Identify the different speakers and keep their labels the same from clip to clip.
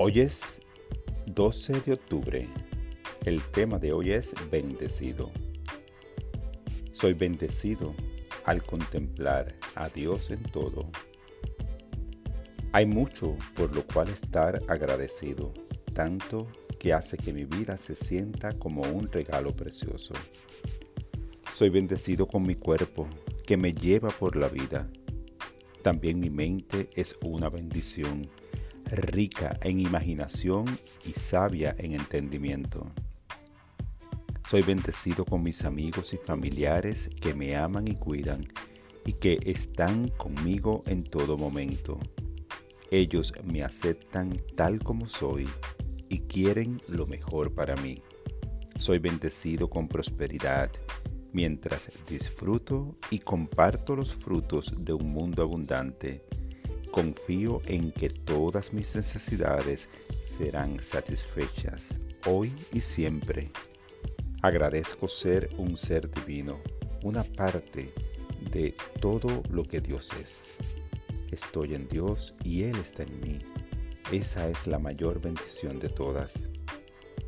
Speaker 1: Hoy es 12 de octubre. El tema de hoy es bendecido. Soy bendecido al contemplar a Dios en todo. Hay mucho por lo cual estar agradecido, tanto que hace que mi vida se sienta como un regalo precioso. Soy bendecido con mi cuerpo, que me lleva por la vida. También mi mente es una bendición rica en imaginación y sabia en entendimiento. Soy bendecido con mis amigos y familiares que me aman y cuidan y que están conmigo en todo momento. Ellos me aceptan tal como soy y quieren lo mejor para mí. Soy bendecido con prosperidad mientras disfruto y comparto los frutos de un mundo abundante Confío en que todas mis necesidades serán satisfechas hoy y siempre. Agradezco ser un ser divino, una parte de todo lo que Dios es. Estoy en Dios y Él está en mí. Esa es la mayor bendición de todas.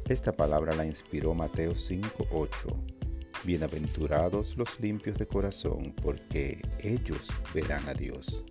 Speaker 1: Esta palabra la inspiró Mateo 5:8. Bienaventurados los limpios de corazón, porque ellos verán a Dios.